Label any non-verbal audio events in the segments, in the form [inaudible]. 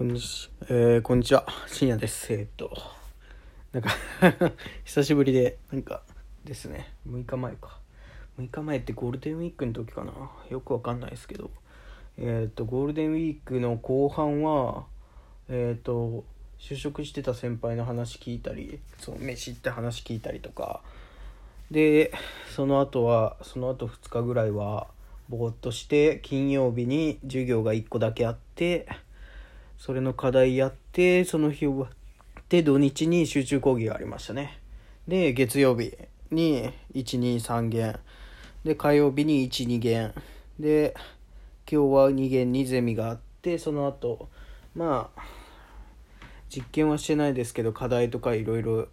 こんにちは、えー、こんにちは、深夜です。えーっと、なんか [laughs] 久しぶりで、なんかですね、6日前か。6日前ってゴールデンウィークの時かな。よくわかんないですけど、えーっと、ゴールデンウィークの後半は、えっと、就職してた先輩の話聞いたり、その飯って話聞いたりとか、で、その後は、その後2日ぐらいは、ぼーっとして、金曜日に授業が1個だけあって、それの課題やって、その日終わって、土日に集中講義がありましたね。で、月曜日に1、2、3限。で、火曜日に1、2限。で、今日は2限にゼミがあって、その後、まあ、実験はしてないですけど、課題とかいろいろ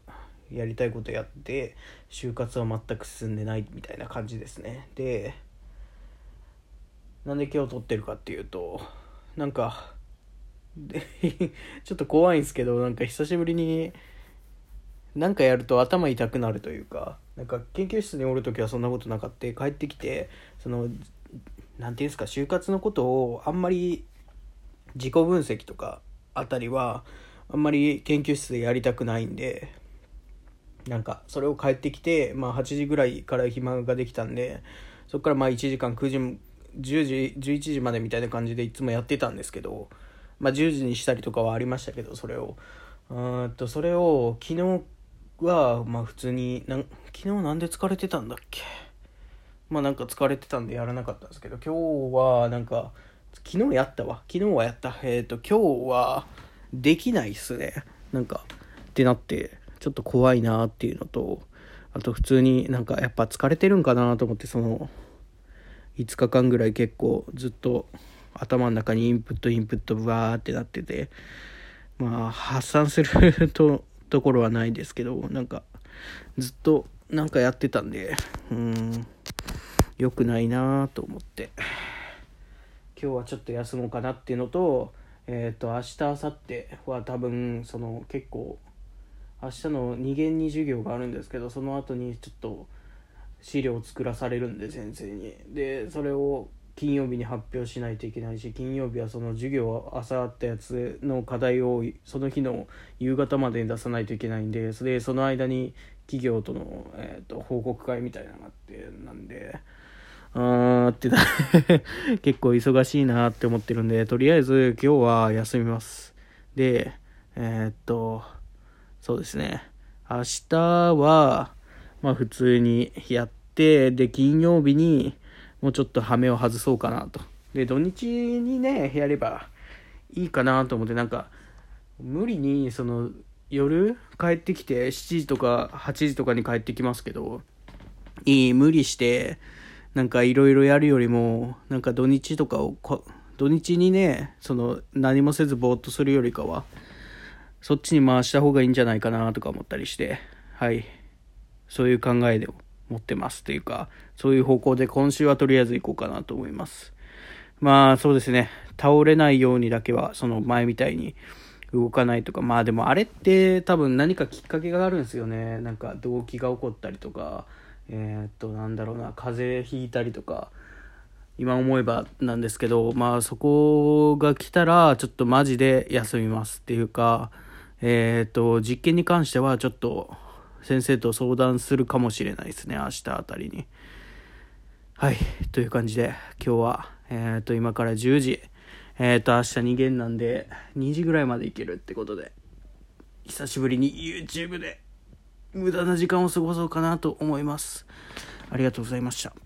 やりたいことやって、就活は全く進んでないみたいな感じですね。で、なんで今日撮ってるかっていうと、なんか、で [laughs] ちょっと怖いんですけどなんか久しぶりになんかやると頭痛くなるというかなんか研究室におる時はそんなことなかった。帰ってきてそのなんていうんですか就活のことをあんまり自己分析とかあたりはあんまり研究室でやりたくないんでなんかそれを帰ってきて、まあ、8時ぐらいから暇ができたんでそこからまあ1時間9時10時11時までみたいな感じでいつもやってたんですけどまあ、10時にしたりとかはありましたけどそれを。うんとそれを昨日はまあ普通になん昨日なんで疲れてたんだっけ？まあなんか疲れてたんでやらなかったんですけど今日はなんか昨日やったわ。昨日はやった。えっ、と今日はできないっすね。なんかってなってちょっと怖いなっていうのとあと普通になんかやっぱ疲れてるんかなと思ってその5日間ぐらい結構ずっと頭の中にインプットインプットバーってなっててまあ発散する [laughs] とところはないですけどなんかずっとなんかやってたんでうん良くないなと思って。今日はちょっと休もうかなっていうのとえっ、と明日明後日は多分その結構明日の2限に授業があるんですけどその後にちょっと資料を作らされるんで先生に。でそれを金曜日に発表しないといけないし金曜日はその授業朝あったやつの課題をその日の夕方までに出さないといけないんでそれその間に企業との、えー、と報告会みたいなのがあってなんであーって [laughs] 結構忙しいなって思ってるんでとりあえず今日は休みます。でえーっとそうですね。明日はまあ普通にやってで金曜日にもうちょっと羽目を外そうかなと。で、土日にね、やればいいかなと思って、なんか、無理に、その、夜帰ってきて、7時とか8時とかに帰ってきますけど、いい、無理して、なんかいろいろやるよりも、なんか土日とかを、土日にね、その、何もせずぼーっとするよりかは、そっちに回した方がいいんじゃないかなとか思ったりして、はい。そういう考えで持ってますというか、そういう方向で今週はとりあえず行こうかなと思います。まあそうですね、倒れないようにだけは、その前みたいに動かないとか、まあでもあれって多分何かきっかけがあるんですよね。なんか動悸が起こったりとか、えー、っと、なんだろうな、風邪ひいたりとか、今思えばなんですけど、まあそこが来たら、ちょっとマジで休みますっていうか、えー、っと、実験に関してはちょっと、先生と相談するかもしれないですね。明日あたりに。はい。という感じで今日はえっ、ー、と今から10時。えっ、ー、と明日2限なんで2時ぐらいまで行けるってことで久しぶりに YouTube で無駄な時間を過ごそうかなと思います。ありがとうございました。